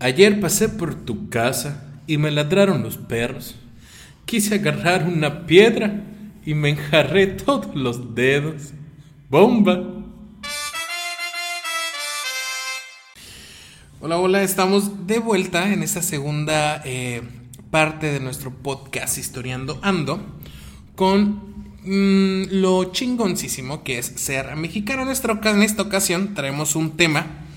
Ayer pasé por tu casa y me ladraron los perros. Quise agarrar una piedra y me enjarré todos los dedos. ¡Bomba! Hola, hola, estamos de vuelta en esta segunda eh, parte de nuestro podcast Historiando Ando con mm, lo chingoncísimo que es ser mexicano. En esta, en esta ocasión traemos un tema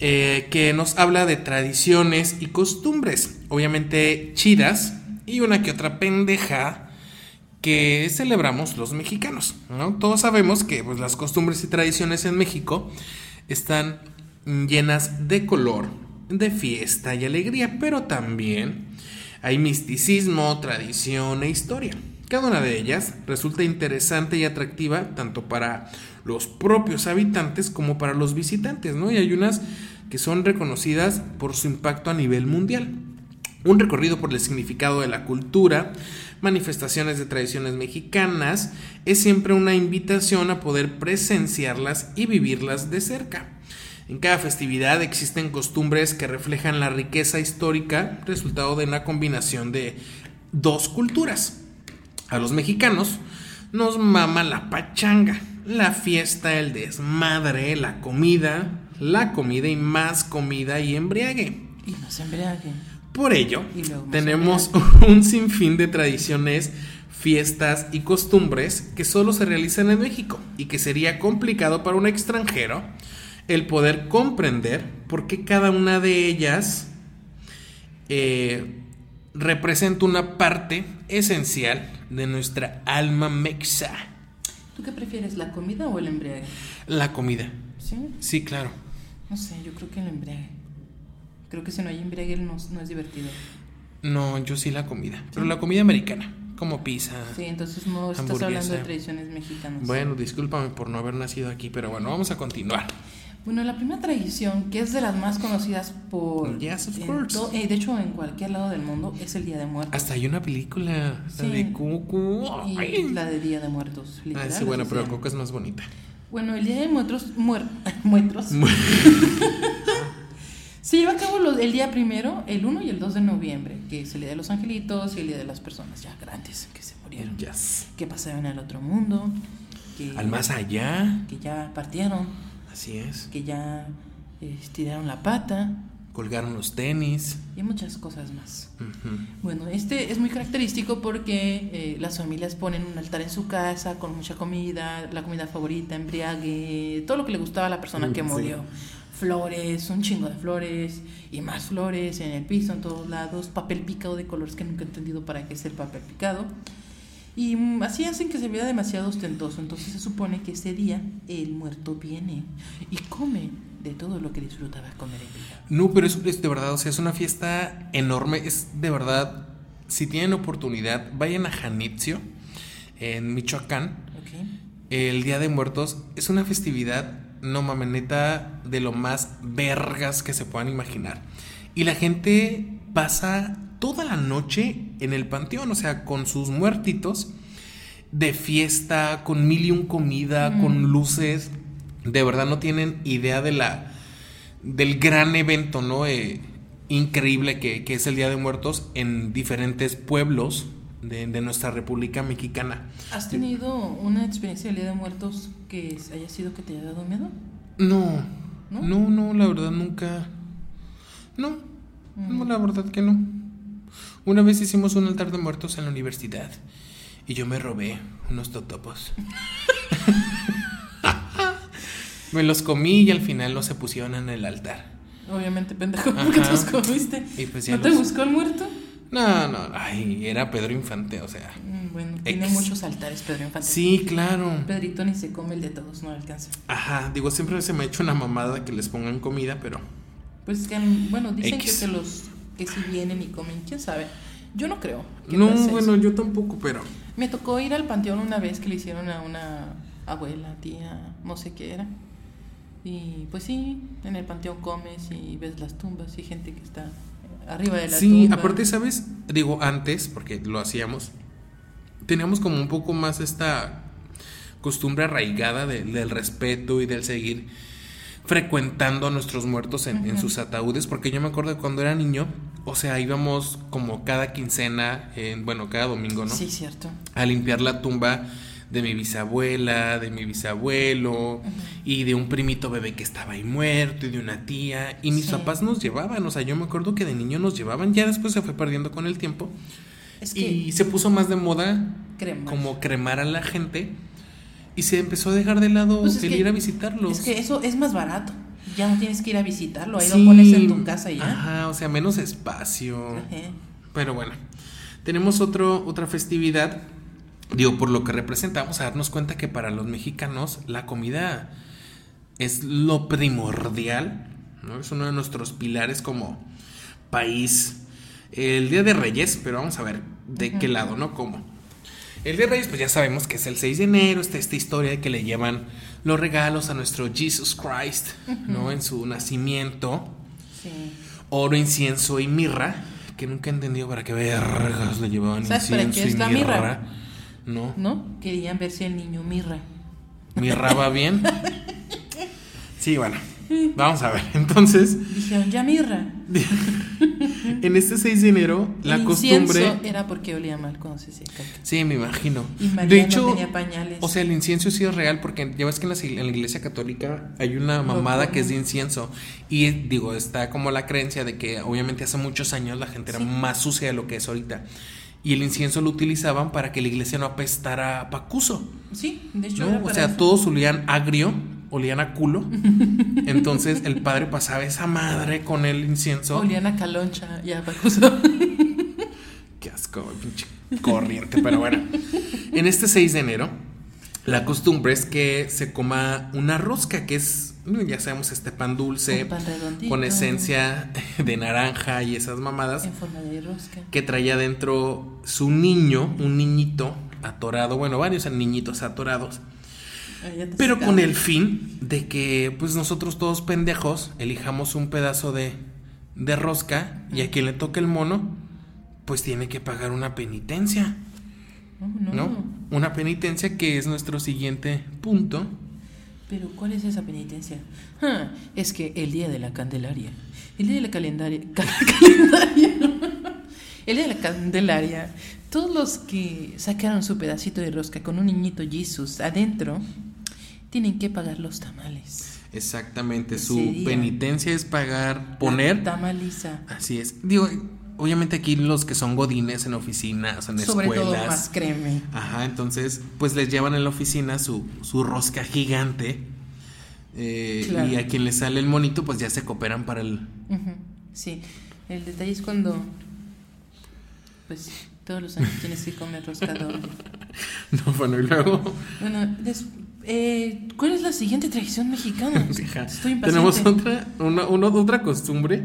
eh, que nos habla de tradiciones y costumbres, obviamente chidas y una que otra pendeja que celebramos los mexicanos. ¿no? Todos sabemos que pues, las costumbres y tradiciones en México están llenas de color, de fiesta y alegría, pero también hay misticismo, tradición e historia. Cada una de ellas resulta interesante y atractiva tanto para los propios habitantes como para los visitantes, ¿no? Y hay unas que son reconocidas por su impacto a nivel mundial. Un recorrido por el significado de la cultura, manifestaciones de tradiciones mexicanas, es siempre una invitación a poder presenciarlas y vivirlas de cerca. En cada festividad existen costumbres que reflejan la riqueza histórica, resultado de una combinación de dos culturas. A los mexicanos nos mama la pachanga, la fiesta, el desmadre, la comida, la comida y más comida y embriague. Y no se embriague. Por ello, tenemos un sinfín de tradiciones, fiestas y costumbres que solo se realizan en México y que sería complicado para un extranjero el poder comprender por qué cada una de ellas eh, representa una parte esencial de nuestra alma mexa. ¿Tú qué prefieres, la comida o el embriague? La comida. ¿Sí? Sí, claro. No sé, yo creo que el embriague. Creo que si no hay embriague no, no es divertido. No, yo sí la comida. Pero la comida americana, como pizza. Sí, entonces no estás hablando de tradiciones mexicanas. Bueno, discúlpame por no haber nacido aquí, pero bueno, vamos a continuar. Bueno, la primera tradición, que es de las más conocidas por... Yes, of course. eh, de hecho, en cualquier lado del mundo, es el Día de Muertos. Hasta hay una película la Sí. de Cucu. Y la de Día de Muertos. Ah, literal, sí, bueno, pero. Coco es más bonita. Bueno, el Día de Muertos... Muer, muertos. Se lleva a cabo los- el día primero, el 1 y el 2 de noviembre, que es el Día de los Angelitos y el Día de las Personas ya grandes que se murieron. Yes. Que pasaron al otro mundo. Que, Al más allá. Que ya partieron. Así es. Que ya eh, estiraron la pata. Colgaron los tenis. Y muchas cosas más. Ujú. Bueno, este es muy característico porque eh, las familias ponen un altar en su casa con mucha comida, la comida favorita, embriague, todo lo que le gustaba a la persona que Mm, Sí. murió. Flores, un chingo de flores y más flores en el piso, en todos lados, papel picado de colores que nunca he entendido para qué es el papel picado. Y mm, así hacen que se vea demasiado ostentoso. Entonces se supone que ese día el muerto viene y come de todo lo que disfrutaba comer en vida. No, pero es, es de verdad, o sea, es una fiesta enorme. Es de verdad, si tienen oportunidad, vayan a Janitzio, en Michoacán. ¿Ok? El Día de Muertos es una festividad, no mames, neta, de lo más vergas que se puedan imaginar. Y la gente pasa toda la noche en el panteón, o sea, con sus muertitos, de fiesta, con mil y un comida, Mm. con luces. De verdad no tienen idea de la del gran evento, ¿no? Eh, increíble que, que es el Día de Muertos en diferentes pueblos de, de nuestra República Mexicana. ¿Has tenido una experiencia del Día de Muertos que haya sido que te haya dado miedo? No, ¿No? no, no, la verdad nunca. No, no, Mm. la verdad que no. Una vez hicimos un altar de muertos en la universidad y yo me robé unos totopos. me los comí y al final no se pusieron en el altar. Obviamente, pendejo, porque te los comiste. Y pues ya ¿No te los- buscó el muerto? No, no, ay, era Pedro Infante, o sea. Mm, Bueno, tiene Ex. muchos altares, Pedro Infante. Sí, claro. Pedrito ni se come el de todos, no alcanza. Ajá, digo, siempre se me ha hecho una mamada que les pongan comida, pero Pues es que, bueno, dicen X. que, que los que si vienen y comen, quién sabe. Yo no creo. que no, pase eso. bueno, yo tampoco, pero Me tocó ir al panteón una vez que le hicieron a una abuela, tía, no sé qué era. Y pues sí, en el panteón comes y ves las tumbas y gente que está arriba de la Sí, tumba. aparte, ¿sabes? Digo, antes, porque lo hacíamos, teníamos como un poco más esta costumbre arraigada de- del respeto y del seguir frecuentando a nuestros muertos en, en sus ataúdes, porque yo me acuerdo de cuando era niño, o sea, íbamos como cada quincena, en, bueno, cada domingo, ¿no? Sí, cierto. A limpiar la tumba de mi bisabuela, de mi bisabuelo y de un primito bebé que estaba ahí muerto y de una tía. Y mis Sí. papás nos llevaban, o sea, yo me acuerdo que de niño nos llevaban, ya después se fue perdiendo con el tiempo Es que y se puso más de moda crema. como cremar a la gente y se empezó a dejar de lado Pues es el que- ir a visitarlos. Es que eso es más barato. Ya no tienes que ir a visitarlo, ahí Sí, lo pones en tu casa y ya. Ajá, o sea, menos espacio. Ajá. Pero bueno, tenemos otro, otra festividad, digo, por lo que representa, vamos a darnos cuenta que para los mexicanos la comida es lo primordial, ¿no? Es uno de nuestros pilares como país. El Día de Reyes, pero vamos a ver de qué lado, ¿no? ¿Cómo? El Día de Reyes, pues ya sabemos que es el 6 de enero, está esta historia de que le llevan los regalos a nuestro Jesus Christ, ¿no? En su nacimiento Sí. oro, incienso y mirra, que nunca he entendido para qué vergas le llevaban ¿Sabes para incienso qué es y la mirra. No, ¿No? Querían ver si el niño mirra. mirra va bien. Sí, bueno, vamos a ver. Entonces, Dijeron, ya mirra. en este 6 de enero, la el costumbre. era porque olía mal cuando se seca. Sí, me imagino. Y María De no hecho, tenía pañales. o sea, el incienso sí es real porque ya ves que en la, en la iglesia católica hay una mamada que es de incienso. Y digo, está como la creencia de que obviamente hace muchos años la gente era Sí. más sucia de lo que es ahorita. Y el incienso lo utilizaban para que la iglesia no apestara a pacuso. Sí, de hecho ¿no? era O sea, eso. todos olían agrio, olían a culo. Entonces el padre pasaba esa madre con el incienso. Olían a caloncha y a pacuso. Qué asco, pinche corriente. Pero bueno, en este 6 de enero, la costumbre es que se coma una rosca, que es, ya sabemos, este pan dulce pan con esencia de naranja y esas mamadas, En forma de rosca. que traía dentro su niño, un niñito atorado, bueno, varios niñitos atorados. Pero con el fin de que, pues nosotros todos pendejos, elijamos un pedazo de, de rosca y a quien le toque el mono, pues tiene que pagar una penitencia, no. ¿no? Una penitencia que es nuestro siguiente punto. Pero ¿cuál es esa penitencia? Ah, es que el día de la Candelaria. El día de la calendaria. ca- calendaria. El día de la Candelaria. Todos los que sacaron su pedacito de rosca con un niñito Jesus adentro tienen que pagar los tamales. Exactamente, su penitencia es pagar, poner... Tamaliza. Así es. Digo, obviamente aquí los que son godines en oficinas, en Sobre todo escuelas... más créeme. Ajá, entonces, pues les llevan en la oficina su, su rosca gigante. eh, Claro. Y a quien le sale el monito, pues ya se cooperan para el. Sí, el detalle es cuando, pues, todos los años tienes que comer rosca doble. No, bueno, y luego. Bueno, des- eh, ¿cuál es la siguiente tradición mexicana? Estoy tenemos impaciente. otra, una, una- otra costumbre.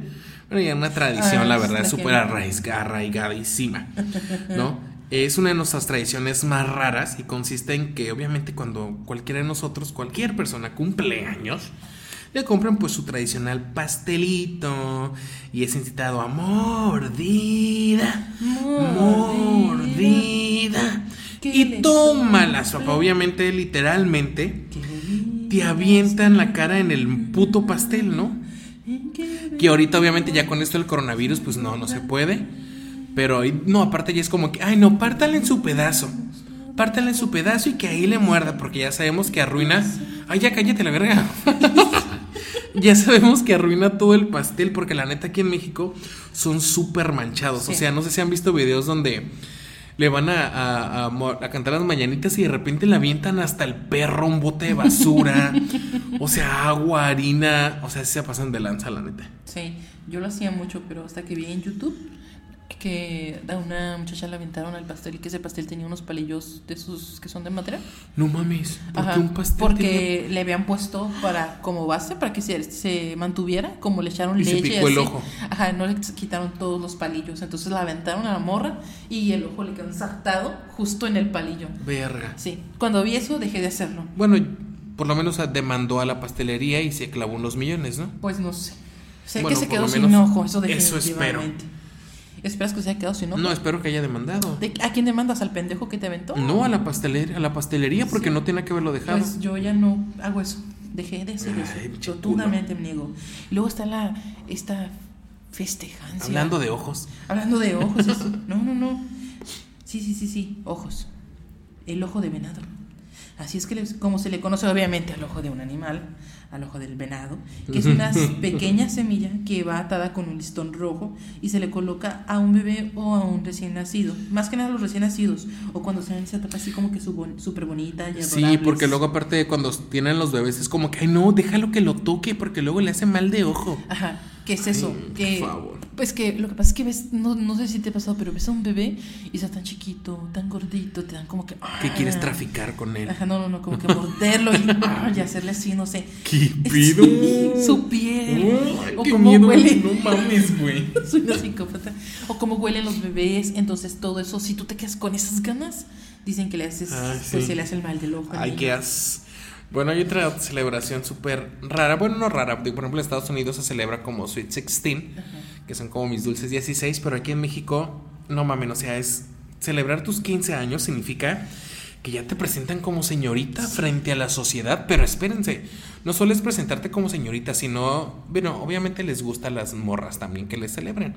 Bueno, ya una tradición, Ah, la es verdad, la súper arraigadísima. ¿No? Es una de nuestras tradiciones más raras y consiste en que, obviamente, cuando cualquiera de nosotros, cualquier persona cumple años, le compran pues su tradicional pastelito y es incitado a mordida, mordida. ¿Qué Y toma la sopa, obviamente, literalmente, te avientan la cara en el puto pastel, ¿no? Que ahorita obviamente ya con esto del coronavirus pues no, no se puede. Pero no, aparte ya es como que, ay no, pártale en su pedazo. Pártale en su pedazo y que ahí le muerda, porque ya sabemos que arruina... Ay, ya cállate la verga. ya sabemos que arruina todo el pastel, porque la neta aquí en México son súper manchados. O sea, no sé si han visto videos donde le van a, a- a cantar las mañanitas y de repente le avientan hasta el perro un bote de basura. o sea, agua, harina. O sea, se pasan de lanza, la neta. Sí, yo lo hacía mucho, pero hasta que vi en YouTube que a una muchacha le aventaron al pastel y que ese pastel tenía unos palillos de esos que son de madera. No mames, ¿por Ajá, qué un pastel porque le habían puesto para como base para que se, se mantuviera, como le echaron Y se leche picó el así. ojo. Ajá, no le quitaron todos los palillos, entonces la aventaron a la morra y el ojo le quedó ensartado justo en el palillo. Verga. Sí, cuando vi eso dejé de hacerlo. Bueno, por lo menos demandó a la pastelería y se clavó unos millones, ¿no? Pues no sé. Sé Bueno, que se quedó sin ojo, eso eso espero. ¿Esperas que se haya quedado sin ojo? No, espero que haya demandado. ¿De- ¿A quién demandas? ¿Al pendejo que te aventó? No a la pastelería, a la pastelería porque no tenía que haberlo dejado. Pues yo ya no hago eso. dejé de hacer Ay, eso. Rotundamente me niego. Y luego está la esta festejancia. Hablando de ojos. Hablando de ojos, eso. No, no, no. Sí, sí, sí, sí, ojos. El ojo de venado. Así es que les- como se le conoce obviamente al ojo de un animal, al ojo del venado, que es una pequeña semilla que va atada con un listón rojo y se le coloca a un bebé o a un recién nacido. Más que nada a los recién nacidos, o cuando se ven esa etapa así como que súper bonita y Sí, porque luego aparte de cuando tienen los bebés es como que, ay no, déjalo que lo toque porque luego le hace mal de ojo. Ajá, ¿qué es eso? Ay, que, por favor. Pues que lo que pasa es que ves, no, no sé si te ha pasado, pero ves a un bebé y está tan chiquito, tan gordito, te dan como que... Que quieres ah. traficar con él. Ajá, no, no, no, como que morderlo y, y hacerle así, no sé. ¿Qué Sí, pido? su piel. Ay, o qué cómo miedo, huele. no mames, güey. Soy una psicópata. O cómo huelen los bebés. Entonces, todo eso, si tú te quedas con esas ganas, dicen que le haces, Ay, pues se le hace el mal del ojo. Ay, qué as. Bueno, hay otra celebración súper rara. Bueno, no rara. Por ejemplo, en Estados Unidos se celebra como Sweet 16, que son como mis dulces 16, pero aquí en México, no mames, o sea, es celebrar tus 15 años significa que ya te presentan como señorita frente a la sociedad, pero espérense, no solo es presentarte como señorita, sino, bueno, obviamente les gusta a las morras también que les celebren,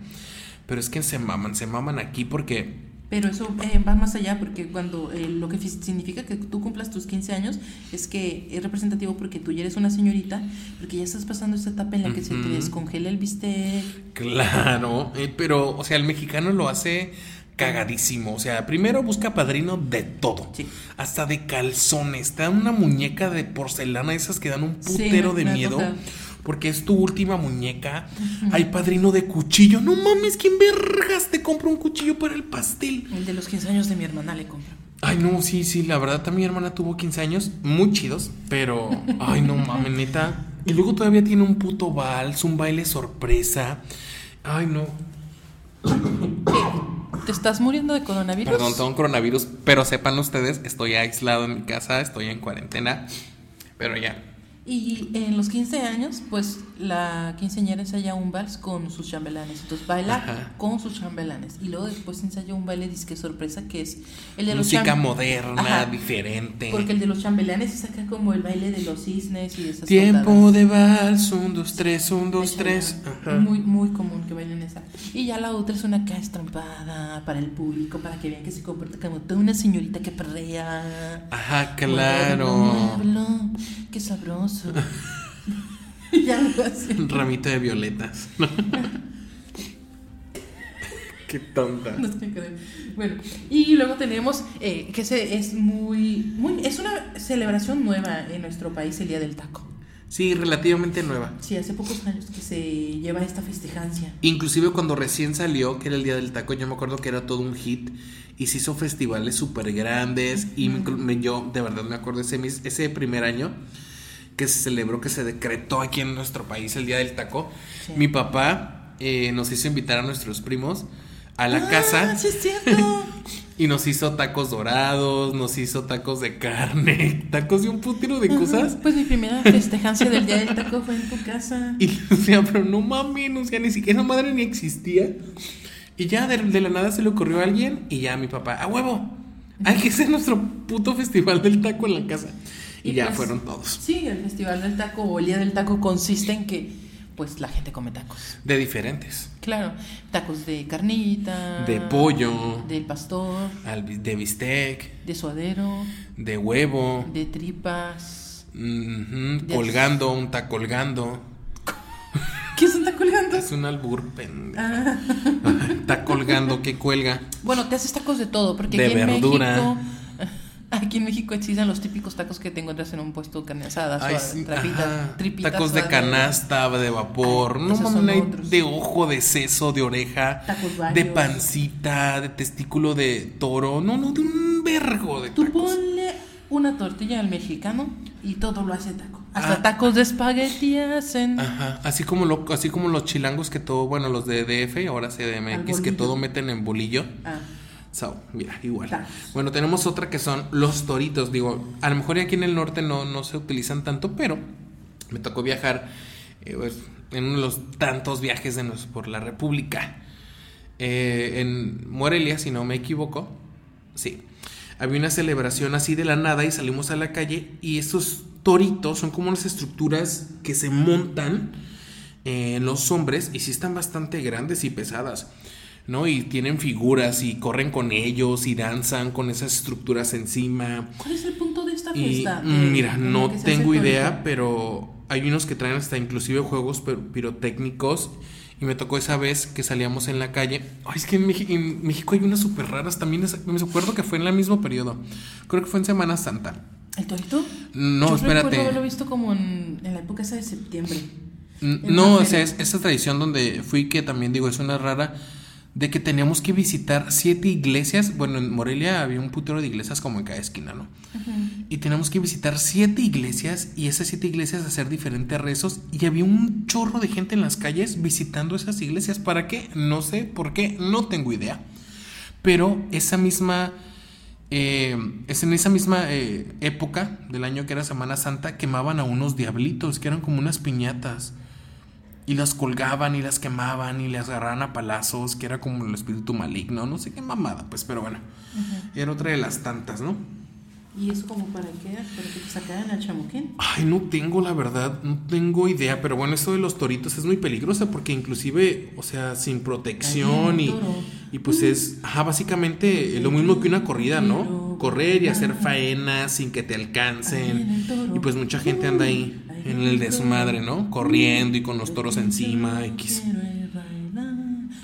pero es que se maman, se maman aquí porque Pero eso eh, va más allá porque cuando eh, lo que fi- significa que tú cumplas tus 15 años es que es representativo porque tú ya eres una señorita, porque ya estás pasando esta etapa en la que se te descongela el bistec. Claro, eh, pero, o sea, el mexicano lo hace cagadísimo. O sea, primero busca padrino de todo. Sí. Hasta de calzones. Te dan una muñeca de porcelana, esas que dan un putero de miedo. Porque es tu última muñeca. Hay padrino de cuchillo. No mames, ¿quién vergas te compra un cuchillo para el pastel? El de los 15 años de mi hermana le compro. Ay, no, sí, sí, la verdad también mi hermana tuvo 15 años, muy chidos, pero, ay, no mames, neta. Y luego todavía tiene un puto vals, un baile sorpresa. Ay, no. ¿Te estás muriendo de coronavirus? Perdón, tengo un coronavirus, pero sepan ustedes, estoy aislado en mi casa, estoy en cuarentena, pero ya. Y en los 15 años, pues la quinceañera ensaya un vals con sus chambelanes. Entonces baila Ajá. con sus chambelanes. Y luego después ensaya un baile disque sorpresa que es el de los Música moderna, Ajá. diferente. Porque el de los chambelanes se saca como el baile de los cisnes y de esas Tiempo de vals, un, dos, tres, un, dos, tres. Ajá. Muy, muy común que bailen esa. Y ya la otra es una acá estrampada para el público, para que vean que se comporta como toda una señorita que perrea. Ajá, claro. muévelo, qué sabroso. ya lo hace. Un ramito de violetas. Qué tonta. No sé qué. Bueno, y luego tenemos eh, que se, es muy, muy, es una celebración nueva en nuestro país, el Día del Taco. Sí, relativamente nueva. Sí, hace pocos años que se lleva esta festejancia. Inclusive cuando recién salió, que era el Día del Taco, yo me acuerdo que era todo un hit y se hizo festivales súper grandes y me- me- yo de verdad me acuerdo ese, ese primer año que se celebró, que se decretó aquí en nuestro país el Día del Taco. Sí. Mi papá eh, nos hizo invitar a nuestros primos a la Ah, casa Sí, es cierto. y nos hizo tacos dorados, nos hizo tacos de carne, tacos de un putero de cosas. Pues mi primera festejancia del Día del Taco fue en tu casa. Y le decía, pero no mames, o sea, ni siquiera esa madre ni existía. Y ya de, de la nada se le ocurrió a alguien y ya mi papá, a huevo, hay que hacer nuestro puto festival del taco en la casa. Y, Y ya pues, fueron todos. Sí, el Festival del Taco o el Día del Taco consiste en que pues la gente come tacos. De diferentes. Claro, tacos de carnita, De pollo. del pastor, Al de bistec, de suadero, de huevo, de tripas. De- colgando, un taco colgando. ¿Quién se está colgando? Es un albur, pendejo. Ah. Está colgando, que cuelga. Bueno, te haces tacos de todo, porque De aquí en verdura. México aquí en México existen los típicos tacos que te encuentras en un puesto Ay, suave, sí, ajá. tripitas Tacos de canasta, de vapor, Ay, no mames, de ojo, de seso, de oreja, Tacos de pancita, de testículo de toro, no, no, de un vergo de Tú tacos. ponle una tortilla al mexicano y todo lo hace taco. Hasta Ah. tacos de espagueti hacen. Ajá, así como lo, así como los chilangos que todo, bueno, los de DF, ahora CDMX, que todo meten en bolillo. Ah, So, mira, igual. Bueno, tenemos otra que son los toritos. Digo, a lo mejor aquí en el norte no, no se utilizan tanto, pero me tocó viajar eh, pues, en uno de los tantos viajes de nos, por la República. Eh, en Morelia, si no me equivoco. Sí. Había una celebración así de la nada y salimos a la calle y esos toritos son como unas estructuras que se montan en los hombres y sí están bastante grandes y pesadas. ¿No? Y tienen figuras y corren con ellos y danzan con esas estructuras encima. ¿Cuál es el punto de esta Y fiesta? mm, mira, no tengo idea, pero hay unos que traen hasta inclusive juegos pir- pirotécnicos. Y me tocó esa vez que salíamos en la calle. Ay, es que en, México hay unas súper raras también. es- me acuerdo que fue en el mismo periodo. Creo que fue en Semana Santa. ¿El torito? No, Yo espérate. recuerdo haberlo visto como en, en la época esa de septiembre. No, o sea, es esa tradición donde fui que también digo, es una rara, de que teníamos que visitar siete iglesias. Bueno, en Morelia había un putero de iglesias como en cada esquina, ¿no? Y teníamos que visitar siete iglesias y esas siete iglesias hacer diferentes rezos. Y había un chorro de gente en las calles visitando esas iglesias. ¿Para qué? No sé por qué, no tengo idea. Pero esa misma... eh, es en esa misma eh, época del año que era Semana Santa, quemaban a unos diablitos que eran como unas piñatas. Y las colgaban y las quemaban y las agarraban a palazos, que era como el espíritu maligno, no sé qué mamada, pues, pero bueno, era otra de las tantas, ¿no? ¿Y eso como para qué? ¿Para que te sacaran al chamuquín? Ay, no tengo la verdad, no tengo idea, pero bueno, esto de los toritos es muy peligroso porque inclusive, o sea, sin protección y, y pues es, ajá, básicamente lo mismo que una corrida, ¿no? Correr y hacer faenas sin que te alcancen. Y pues mucha gente anda Ahí en el desmadre, ¿no? Corriendo y con los toros encima, X.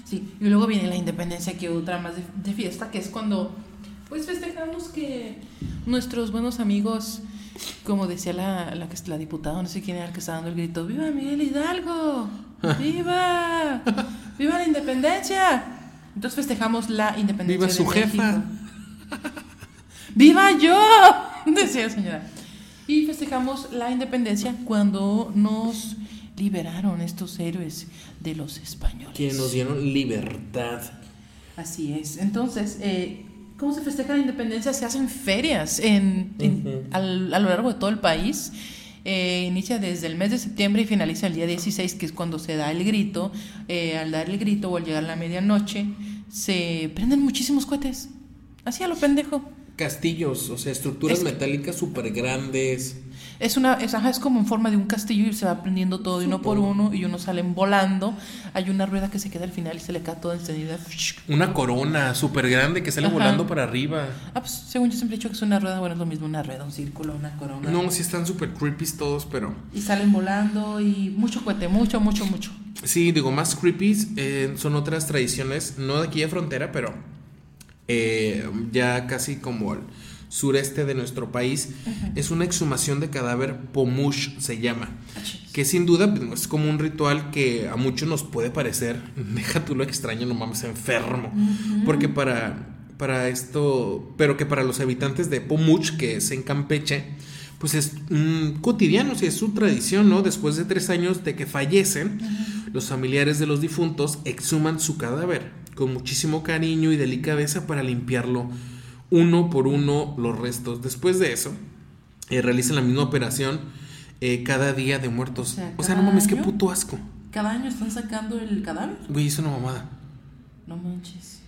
Sí, y luego viene la independencia, que otra más de, de fiesta, que es cuando pues festejamos que nuestros buenos amigos, como decía la, la, la diputada, no sé quién era el que estaba dando el grito, ¡Viva Miguel Hidalgo! ¡Viva! ¡Viva la independencia! Entonces festejamos la independencia. Viva su de jefa. México. ¡Viva yo! Decía la señora. Y festejamos la independencia cuando nos liberaron estos héroes de los españoles. Que nos dieron libertad. Así es. Entonces, eh, ¿cómo se festeja la independencia? Se hacen ferias en, en- Ujú. al- a lo largo de todo el país. Eh, inicia desde el mes de septiembre y finaliza el día 16, que es cuando se da el grito. Eh, al dar el grito o al llegar la medianoche, se prenden muchísimos cohetes. Así a lo pendejo. Castillos, o sea, estructuras Es metálicas súper grandes. Es una, es, ajá, es como en forma de un castillo y se va prendiendo todo de uno por uno y unos salen volando. Hay una rueda que se queda al final y se le cae toda encendida. Una corona súper grande que sale Ajá. volando para arriba. Ah, pues según yo siempre he dicho que es una rueda, bueno, es lo mismo, una rueda, un círculo, una corona. No, sí están súper creepy todos, pero... Y salen volando y mucho cohete, mucho, mucho, mucho. Sí, digo, más creepy eh, son otras tradiciones, no de aquí de frontera, pero eh, ya casi como al sureste de nuestro país, es una exhumación de cadáver pomush, se llama. Que sin duda pues, es como un ritual que a muchos nos puede parecer, deja tú lo extraño, no mames, enfermo. Porque para, para esto, pero que para los habitantes de Pomuch, que es en Campeche, pues es mm, cotidiano, o sea, es su tradición, ¿no? Después de tres años de que fallecen, los familiares de los difuntos exhuman su cadáver con muchísimo cariño y delicadeza para limpiarlo uno por uno los restos. Después de eso, eh, realizan la misma operación eh, cada día de muertos. O sea, O sea, no mames, qué puto asco. Cada año están sacando el cadáver. Güey, es una mamada. No manches.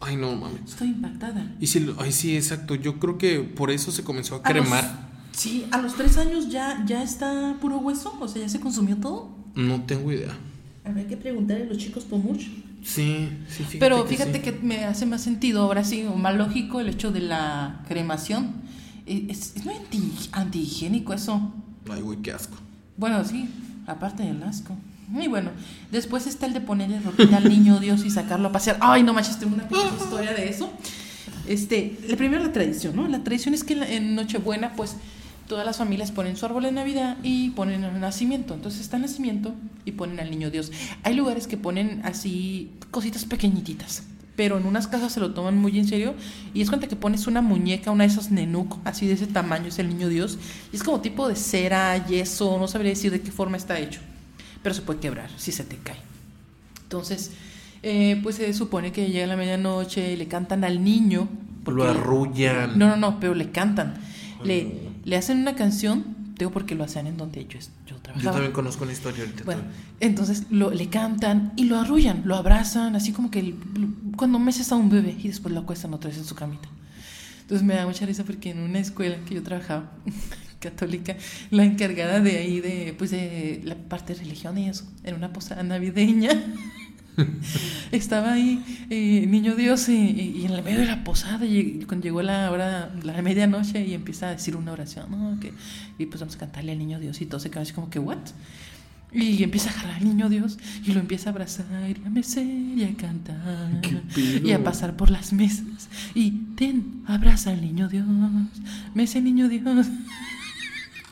Ay, no mames. Estoy impactada. Y si, lo- ay, sí, exacto. Yo creo que por eso se comenzó a A los- cremar. sí, a los tres años ya, ya está puro hueso, o sea, ya se consumió todo. No tengo idea. Habrá que preguntarle a los chicos por mucho. Sí, sí, fíjate Pero que fíjate sí. que me hace más sentido, ahora sí, o más lógico el hecho de la cremación. Eh, Es, es muy anti, antihigiénico eso. Ay, güey, qué asco. Bueno, sí, aparte del asco. Y bueno, después está el de ponerle ropita al niño Dios y sacarlo a pasear. Ay, no manches, tengo una pequeña historia de eso. Este, la primera la tradición, ¿no? La tradición es que en Nochebuena, pues, todas las familias ponen su árbol de Navidad y ponen el nacimiento. Entonces está el nacimiento y ponen al niño Dios. Hay lugares que ponen así cositas pequeñititas. Pero en unas casas se lo toman muy en serio y es cuenta que pones una muñeca, una de esas nenuco, así de ese tamaño, es el niño Dios. Y es como tipo de cera, yeso, no sabría decir de qué forma está hecho. Pero se puede quebrar si se te cae. Entonces, eh, pues se supone que llega la medianoche y le cantan al niño. Lo arrullan. No, no, no, pero le cantan. Le, le hacen una canción, digo porque lo hacen en donde yo, yo Yo trabajaba. también conozco una historia ahorita. Bueno, también. entonces lo, le cantan y lo arrullan, lo abrazan, así como que el- cuando meses a un bebé y después lo acuestan otra vez en su camita. Entonces me da mucha risa porque en una escuela que yo trabajaba, católica, la encargada de ahí de pues de la parte de religión y eso, en una posada navideña. Estaba ahí eh, Niño Dios y, y, en el medio de la posada, y cuando llegó la hora, la medianoche, y empieza a decir una oración, ¿no? Que, y pues vamos a cantarle al Niño Dios y todo se queda así como que, ¿what? Y empieza a agarrar al niño Dios y lo empieza a abrazar y a mecer y a cantar y a pasar por las mesas. Y ten, abraza al niño Dios, mece niño Dios.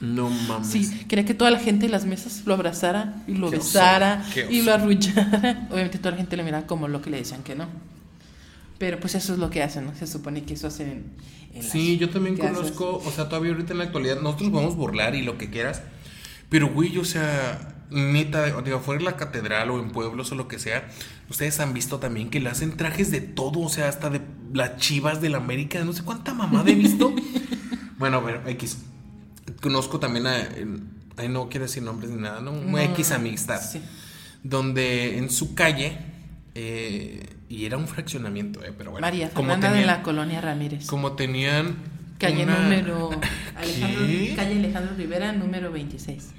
No mames. Sí, quería que toda la gente en las mesas lo abrazara y lo besara y lo arrullara. Obviamente toda la gente le miraba como lo que le decían que no. Pero pues eso es lo que hacen, ¿no? Se supone que eso hacen en, Sí, yo también conozco, o sea, todavía ahorita en la actualidad nosotros podemos burlar y lo que quieras. Pero güey, o sea, neta, digo, fuera en la catedral o en pueblos o lo que sea, ustedes han visto también que le hacen trajes de todo, o sea, hasta de las chivas de la América, no sé cuánta mamada he visto. bueno, a ver, X. Conozco también a. Ay, no quiero decir nombres ni nada, ¿no? no X amistad. Donde en su calle. Eh, y era un fraccionamiento, eh, pero bueno. María Fernanda de la Colonia Ramírez. Como tenían. Calle número. Alejandro, calle Alejandro Rivera, número 26.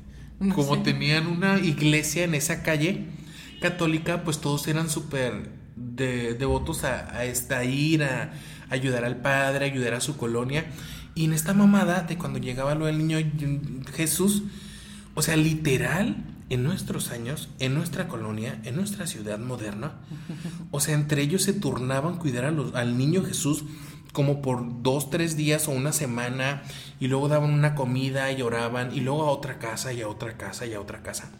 como tenían una iglesia en esa calle católica, pues todos eran súper de, devotos a, a, esta ir, a, ayudar al padre, ayudar a su colonia. Y en esta mamada de cuando llegaba lo del niño Jesús, o sea, literal, en nuestros años, en nuestra colonia, en nuestra ciudad moderna, o sea, entre ellos se turnaban cuidar a los, al niño Jesús como por dos, tres días o una semana, y luego daban una comida y oraban, y luego a otra casa y a otra casa y a otra casa.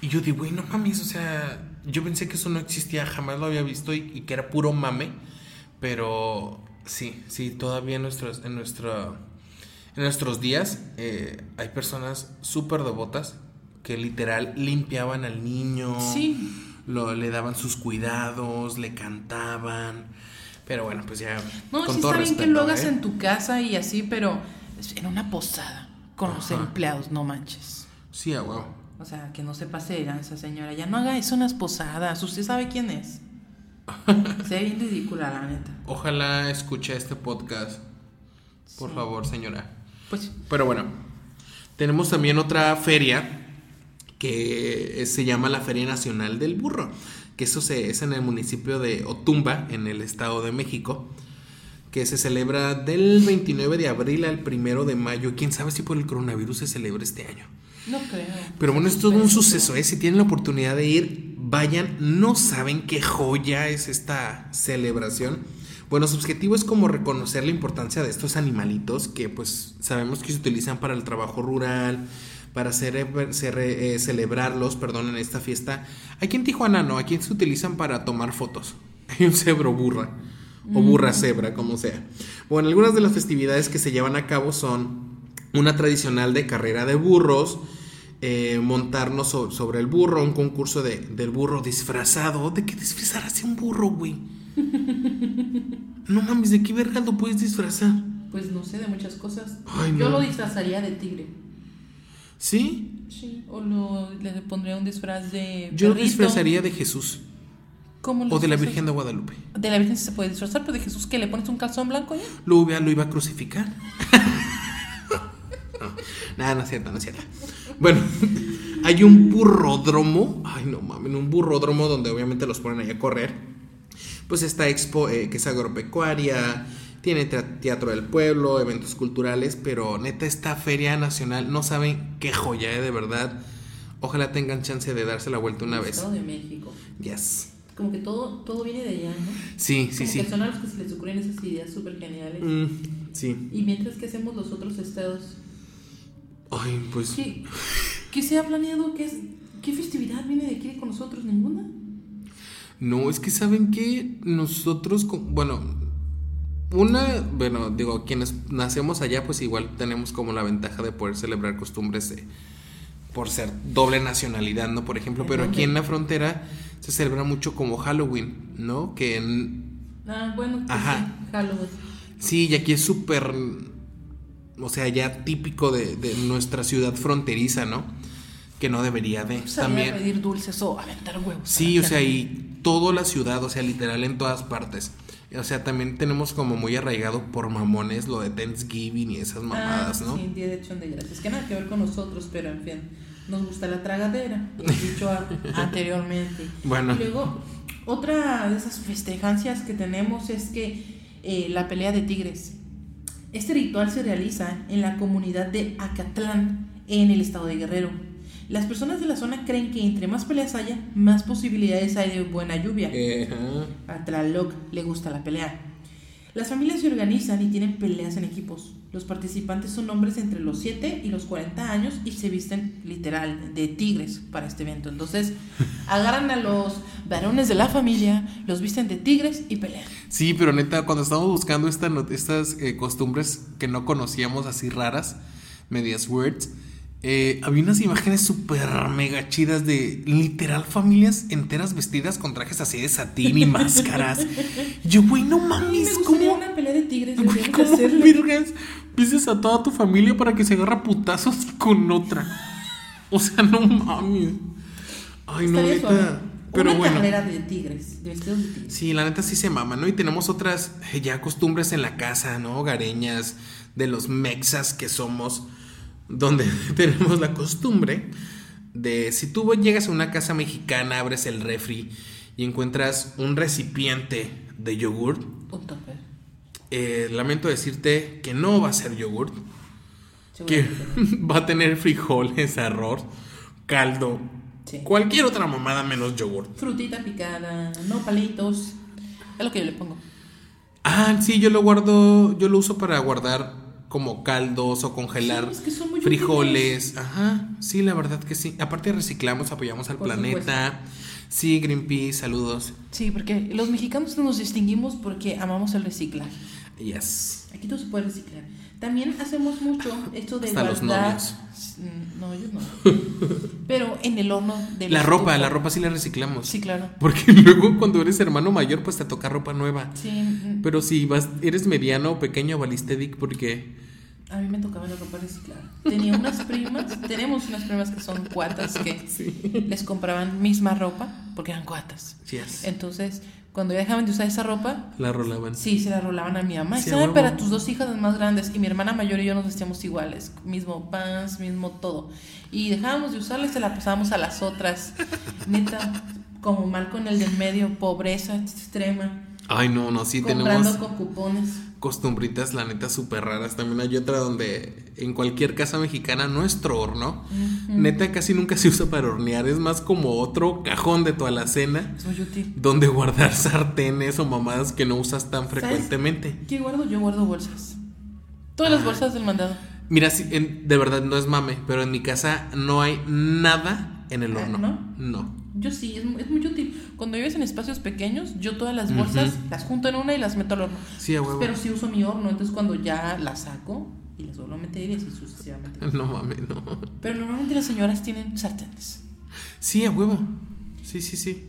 Y yo digo, güey, no mames, o sea, yo pensé que eso no existía, jamás lo había visto y, y que era puro mame, pero Sí, sí, todavía en nuestros, en nuestro, en nuestros días eh, hay personas súper devotas que literal limpiaban al niño, sí. lo, le daban sus cuidados, le cantaban. Pero bueno, pues ya. No, con sí está bien que lo hagas ¿eh? en tu casa y así, pero en una posada con los empleados, no manches. Sí, a huevo. O sea, que no se pase esa señora. Ya no haga eso en las posadas. Usted sabe quién es. Se ve bien ridícula, la neta. Ojalá escuche este podcast. Por favor, señora. Pues. Pero bueno, tenemos también otra feria que se llama la Feria Nacional del Burro. Que eso se, es en el municipio de Otumba, en el Estado de México. Que se celebra del 29 de abril al 1 de mayo. Quién sabe si por el coronavirus se celebra este año. No creo. Pero bueno, es todo un suceso, ¿eh? Si tienen la oportunidad de ir, vayan. No saben qué joya es esta celebración. Bueno, su objetivo es como reconocer la importancia de estos animalitos que pues sabemos que se utilizan para el trabajo rural, para hacer, eh, celebrarlos, perdón, en esta fiesta. Aquí en Tijuana no, aquí se utilizan para tomar fotos. Hay un cebro burra o burra mm. cebra, como sea. Bueno, algunas de las festividades que se llevan a cabo son una tradicional de carrera de burros, eh, montarnos sobre el burro, un concurso de, del burro disfrazado. ¿De qué disfrazar así un burro, güey? no mames, ¿de qué verga lo puedes disfrazar? Pues no sé, de muchas cosas. Yo lo disfrazaría de tigre. ¿Sí? Sí, o lo, le pondría un disfraz de. Yo lo disfrazaría de Jesús. ¿Cómo lo o de la Virgen de Guadalupe. De la Virgen se puede disfrazar, pero de Jesús, ¿qué? ¿Le pones un calzón blanco ya? Lo, lo iba a crucificar. Nada, no es cierto, no es cierto. Bueno, hay un burródromo. Ay, no mames, un burródromo donde obviamente los ponen ahí a correr. Pues está Expo, eh, que es agropecuaria. Tiene teatro del pueblo, eventos culturales, pero neta, esta feria nacional, no saben qué joya, eh, de verdad. Ojalá tengan chance de darse la vuelta una vez. Estado de México. Yes. Como que todo, todo viene de allá, ¿no? Sí, sí, sí. Que son a los que se les ocurren esas ideas súper geniales. Mm, sí. Y mientras que hacemos los otros estados Ay, pues. ¿Qué, se ha planeado? ¿Qué, es, ¿Qué festividad viene de aquí con nosotros? ¿Ninguna? No, es que saben que nosotros, bueno, una, bueno, digo, quienes nacemos allá, pues igual tenemos como la ventaja de poder celebrar costumbres por ser doble nacionalidad, ¿no? Por ejemplo, pero aquí en la frontera se celebra mucho como Halloween, ¿no? Que en... Ah, bueno, pues Ajá. Sí, Halloween. Sí, y aquí es súper o sea, ya típico de, nuestra ciudad fronteriza, ¿no? Que no debería de. también pedir dulces o aventar huevos. Sí, o sea, y toda la ciudad, o sea, literal en todas partes. O sea, también tenemos como muy arraigado por mamones lo de Thanksgiving y esas mamadas, ah, ¿no? Sí, Día de Acción de Gracias. Que nada que ver con nosotros, pero en fin, nos gusta la tragadera, lo he dicho anteriormente. Bueno. Y luego, otra de esas festejancias que tenemos es que eh, la pelea de tigres. Este ritual se realiza en la comunidad de Acatlán, en el estado de Guerrero. Las personas de la zona creen que entre más peleas haya, más posibilidades hay de buena lluvia. Ajá. A Tlaloc le gusta la pelea. Las familias se organizan y tienen peleas en equipos. Los participantes son hombres entre los 7 y los 40 años y se visten literal de tigres para este evento. Entonces, agarran a los varones de la familia, los visten de tigres y pelean. Sí, pero neta, cuando estábamos buscando esta estas eh, costumbres que no conocíamos así raras, medias words, eh, había unas imágenes súper mega chidas de literal familias enteras vestidas con trajes así de satín y máscaras. Yo, güey, no me mames, gustaría ¿cómo? una pelea de tigres. Güey, ¿cómo virgas pises a toda tu familia para que se agarre a putazos con otra? O sea, no mames. Ay, no, suave. Pero una bueno. carrera de tigres, de tigres. Sí, la neta sí se mama, ¿no? Y tenemos otras ya costumbres en la casa, ¿no? Hogareñas, de los mexas que somos, donde tenemos la costumbre de si tú llegas a una casa mexicana, abres el refri y encuentras un recipiente de yogurt, Un eh, lamento decirte que no va a ser yogurt, que va a tener frijoles, arroz, caldo, Sí. cualquier otra mamada menos yogurt. Frutita picada, no palitos. Es lo que yo le pongo. Ah, sí, yo lo guardo, yo lo uso para guardar como caldos o congelar Sí, es que son muy frijoles. Ajá, sí, la verdad que sí. Aparte reciclamos, apoyamos al Por planeta. Sí, Greenpeace, saludos. Sí, porque los mexicanos nos distinguimos porque amamos el reciclaje. Yes. Aquí todo se puede reciclar. También hacemos mucho esto de Hasta los guardar. novios. Mm, No, yo no. Pero en el horno de La ropa, la ropa sí la reciclamos. Sí, claro. Porque luego cuando eres hermano mayor, pues te toca ropa nueva. Sí, mm, Pero si vas, eres mediano o pequeño, valiste dick porque... a mí me tocaba la ropa reciclada. Tenía unas primas, tenemos unas primas que son cuatas que Sí. les compraban misma ropa porque eran cuatas. Yes. Entonces, cuando ya dejaban de usar esa ropa, La rolaban. Sí, se la rolaban a mi mamá. Sí, huevo. para tus dos hijas las más grandes. Y mi hermana mayor y yo nos vestíamos iguales. Mismo pants, mismo todo. Y dejábamos de usarla y se la pasábamos a las otras. Neta, como mal con el del medio, pobreza extrema. Ay, no, no, sí comprando tenemos... con cupones. Costumbritas, la neta, súper raras. También hay otra donde en cualquier casa mexicana, nuestro horno, neta, casi nunca se usa para hornear. Es más como otro cajón de tu alacena muy útil. donde guardar sartenes o mamadas que no usas tan frecuentemente. ¿Qué guardo? Yo guardo bolsas. Todas las bolsas del mandado. Mira, sí, en- de verdad no es mame, pero en mi casa no hay nada en el Ah, horno. ¿no? No. Yo sí, es, es muy útil. Cuando vives en espacios pequeños, yo todas las bolsas las junto en una y las meto al horno. Sí, a huevo. Pero sí uso mi horno, entonces cuando ya las saco y las vuelvo a meter y así sucesivamente. No mames, no. Pero normalmente las señoras tienen sartenes. Sí, a huevo. Sí, sí, sí.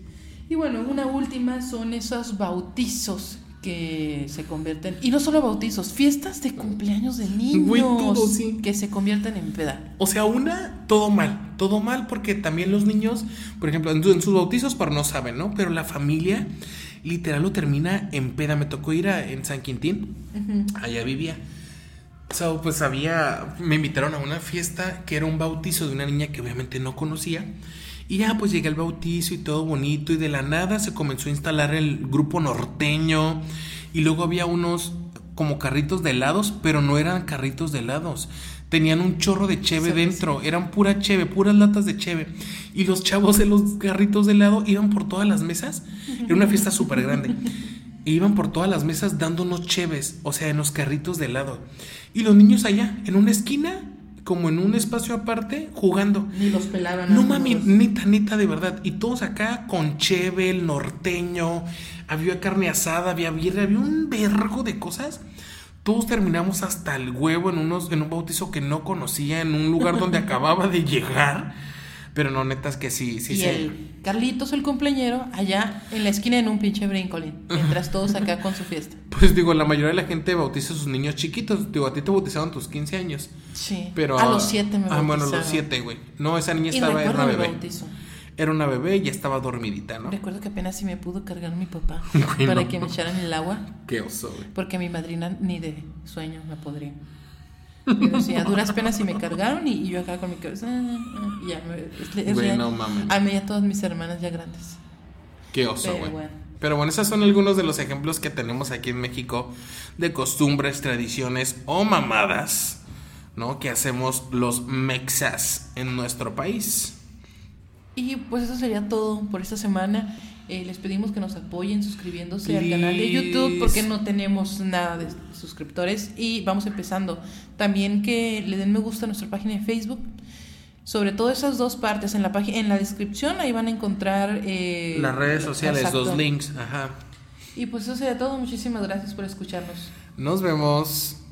Y bueno, una última son esos bautizos que se convierten, y no solo bautizos, fiestas de cumpleaños de niños todo, sí. que se convierten en peda. O sea, una, todo mal. Todo mal porque también los niños, por ejemplo, en, en sus bautizos, pero no saben, ¿no? Pero la familia literal lo termina en peda. Me tocó ir a, en San Quintín. Allá vivía. So, pues había, me invitaron a una fiesta que era un bautizo de una niña que obviamente no conocía. Y ya pues llegué al bautizo y todo bonito y de la nada se comenzó a instalar el grupo norteño y luego había unos como carritos de helados, pero no eran carritos de helados. Tenían un chorro de cheve Sí, dentro, eran pura cheve, puras latas de cheve. Y los chavos de los carritos de helado iban por todas las mesas. Era una fiesta súper grande. E iban por todas las mesas dándonos cheves, o sea, en los carritos de helado. Y los niños allá, en una esquina, como en un espacio aparte, jugando. Ni los pelaban. No mami, Los- neta, neta, de verdad. Y todos acá con cheve, el norteño, había carne asada, había birria, había un vergo de cosas. Todos terminamos hasta el huevo en, unos, en un bautizo que no conocía, en un lugar donde acababa de llegar. Pero no, neta, es que sí, sí, y sí. el Carlitos, el cumpleañero, allá en la esquina en un pinche brincolín. Mientras todos acá con su fiesta. Pues digo, la mayoría de la gente bautiza a sus niños chiquitos. Digo, a ti te bautizaron tus 15 años. Sí. Pero a los siete me Ah, bueno, los bautizaron. 7, güey. No, esa niña estaba, era una bebé. bautizo. era una bebé y ya estaba dormidita, ¿no? Recuerdo que apenas si me pudo cargar mi papá Bueno. para que me echaran el agua, Qué oso, güey. porque mi madrina ni de sueño me podría. Pero sí, a duras penas si me cargaron y, y yo acá con mi cabeza. ah, ah, y ya me. es- Güey, no mames. A mí y a todas mis hermanas ya grandes. Qué oso, Pero güey. bueno. Pero bueno, esos son algunos de los ejemplos que tenemos aquí en México de costumbres, tradiciones o mamadas, ¿no? Que hacemos los mexas en nuestro país. Y pues eso sería todo por esta semana. Eh, les pedimos que nos apoyen suscribiéndose al canal de YouTube porque no tenemos nada de suscriptores y vamos empezando. También que le den me gusta a nuestra página de Facebook. Sobre todo esas dos partes en la página, en la descripción ahí van a encontrar eh, Las redes sociales, los links, ajá. Y pues eso sería todo. Muchísimas gracias por escucharnos. Nos vemos.